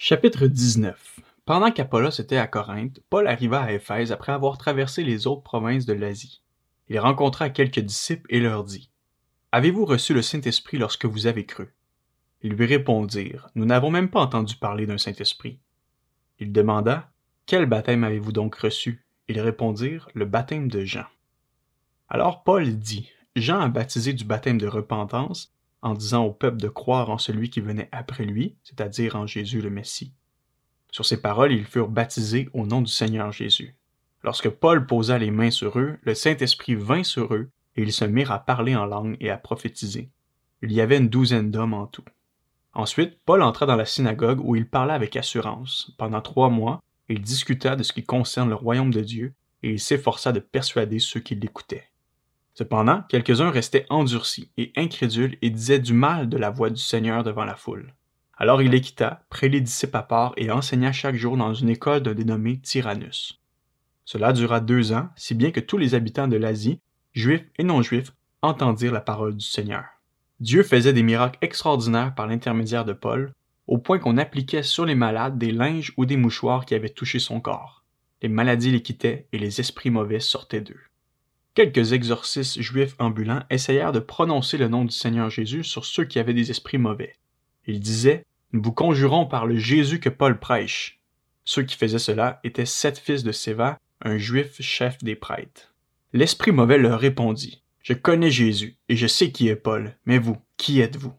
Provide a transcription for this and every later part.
Chapitre 19 Pendant qu'Apollos était à Corinthe, Paul arriva à Éphèse après avoir traversé les autres provinces de l'Asie. Il rencontra quelques disciples et leur dit Avez-vous reçu le Saint-Esprit lorsque vous avez cru? Ils lui répondirent Nous n'avons même pas entendu parler d'un Saint-Esprit. Il demanda Quel baptême avez-vous donc reçu? Ils répondirent Le baptême de Jean. Alors Paul dit Jean a baptisé du baptême de repentance en disant au peuple de croire en celui qui venait après lui, c'est-à-dire en Jésus le Messie. Sur ces paroles, ils furent baptisés au nom du Seigneur Jésus. Lorsque Paul posa les mains sur eux, le Saint-Esprit vint sur eux, et ils se mirent à parler en langue et à prophétiser. Il y avait une douzaine d'hommes en tout. Ensuite, Paul entra dans la synagogue où il parla avec assurance. Pendant trois mois, il discuta de ce qui concerne le royaume de Dieu, et il s'efforça de persuader ceux qui l'écoutaient. Cependant, quelques-uns restaient endurcis et incrédules et disaient du mal de la voix du Seigneur devant la foule. Alors il les quitta, prit les disciples à part et enseigna chaque jour dans une école d'un dénommé Tyrannus. Cela dura deux ans, si bien que tous les habitants de l'Asie, juifs et non-juifs, entendirent la parole du Seigneur. Dieu faisait des miracles extraordinaires par l'intermédiaire de Paul, au point qu'on appliquait sur les malades des linges ou des mouchoirs qui avaient touché son corps. Les maladies les quittaient et les esprits mauvais sortaient d'eux. Quelques exorcistes juifs ambulants essayèrent de prononcer le nom du Seigneur Jésus sur ceux qui avaient des esprits mauvais. Ils disaient Nous vous conjurons par le Jésus que Paul prêche. Ceux qui faisaient cela étaient sept fils de Séva, un juif chef des prêtres. L'esprit mauvais leur répondit Je connais Jésus, et je sais qui est Paul, mais vous, qui êtes-vous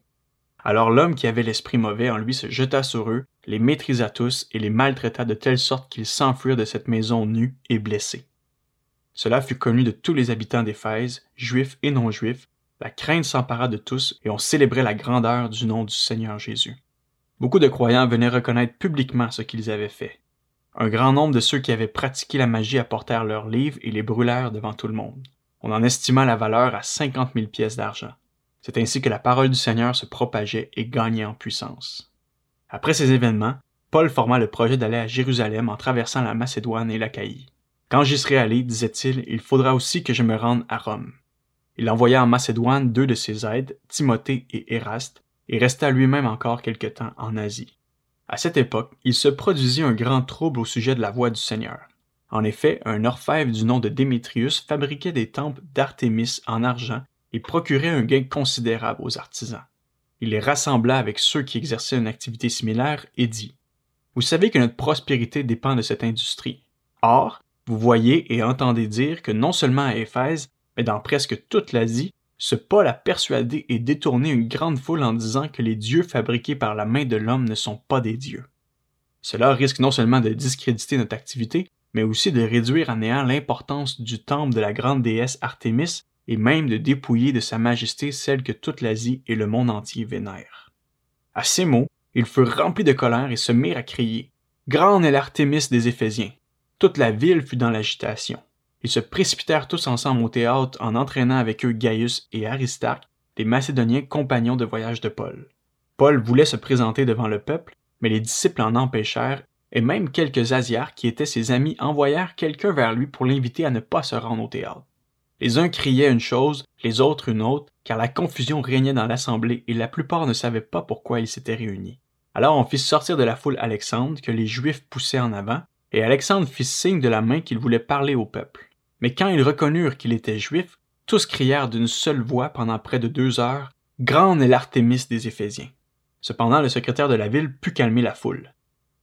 Alors l'homme qui avait l'esprit mauvais en lui se jeta sur eux, les maîtrisa tous et les maltraita de telle sorte qu'ils s'enfuirent de cette maison nue et blessés. Cela fut connu de tous les habitants d'Éphèse, juifs et non-juifs, la crainte s'empara de tous et on célébrait la grandeur du nom du Seigneur Jésus. Beaucoup de croyants venaient reconnaître publiquement ce qu'ils avaient fait. Un grand nombre de ceux qui avaient pratiqué la magie apportèrent leurs livres et les brûlèrent devant tout le monde. On en estima la valeur à cinquante mille pièces d'argent. C'est ainsi que la parole du Seigneur se propageait et gagnait en puissance. Après ces événements, Paul forma le projet d'aller à Jérusalem en traversant la Macédoine et l'Achaïe. Quand j'y serai allé, disait-il, il faudra aussi que je me rende à Rome. Il envoya en Macédoine deux de ses aides, Timothée et Éraste, et resta lui-même encore quelque temps en Asie. À cette époque, il se produisit un grand trouble au sujet de la voix du Seigneur. En effet, un orfèvre du nom de Démétrius fabriquait des temples d'Artémis en argent et procurait un gain considérable aux artisans. Il les rassembla avec ceux qui exerçaient une activité similaire et dit Vous savez que notre prospérité dépend de cette industrie. Or, vous voyez et entendez dire que non seulement à Éphèse, mais dans presque toute l'Asie, ce Paul a persuadé et détourné une grande foule en disant que les dieux fabriqués par la main de l'homme ne sont pas des dieux. Cela risque non seulement de discréditer notre activité, mais aussi de réduire à néant l'importance du temple de la grande déesse Artémis et même de dépouiller de sa majesté celle que toute l'Asie et le monde entier vénèrent. À ces mots, ils furent remplis de colère et se mirent à crier Grande est l'Artémis des Éphésiens. Toute la ville fut dans l'agitation. Ils se précipitèrent tous ensemble au théâtre en entraînant avec eux Gaius et Aristarque, les Macédoniens compagnons de voyage de Paul. Paul voulait se présenter devant le peuple, mais les disciples en empêchèrent, et même quelques Asiarques qui étaient ses amis envoyèrent quelqu'un vers lui pour l'inviter à ne pas se rendre au théâtre. Les uns criaient une chose, les autres une autre, car la confusion régnait dans l'assemblée et la plupart ne savaient pas pourquoi ils s'étaient réunis. Alors on fit sortir de la foule Alexandre, que les Juifs poussaient en avant, et Alexandre fit signe de la main qu'il voulait parler au peuple. Mais quand ils reconnurent qu'il était juif, tous crièrent d'une seule voix pendant près de deux heures Grande est l'Artémis des Éphésiens. Cependant, le secrétaire de la ville put calmer la foule.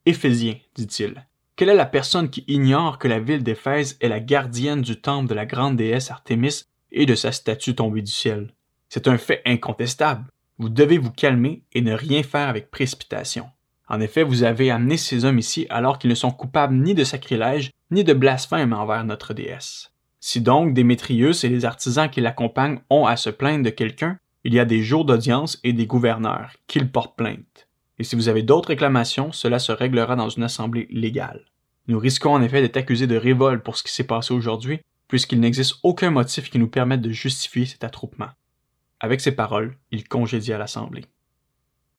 Éphésiens, dit-il, quelle est la personne qui ignore que la ville d'Éphèse est la gardienne du temple de la grande déesse Artémis et de sa statue tombée du ciel? C'est un fait incontestable. Vous devez vous calmer et ne rien faire avec précipitation. En effet, vous avez amené ces hommes ici alors qu'ils ne sont coupables ni de sacrilège, ni de blasphème envers notre déesse. Si donc Démétrius et les artisans qui l'accompagnent ont à se plaindre de quelqu'un, il y a des jours d'audience et des gouverneurs, qu'ils portent plainte. Et si vous avez d'autres réclamations, cela se réglera dans une assemblée légale. Nous risquons en effet d'être accusés de révolte pour ce qui s'est passé aujourd'hui, puisqu'il n'existe aucun motif qui nous permette de justifier cet attroupement. Avec ces paroles, il congédia l'assemblée.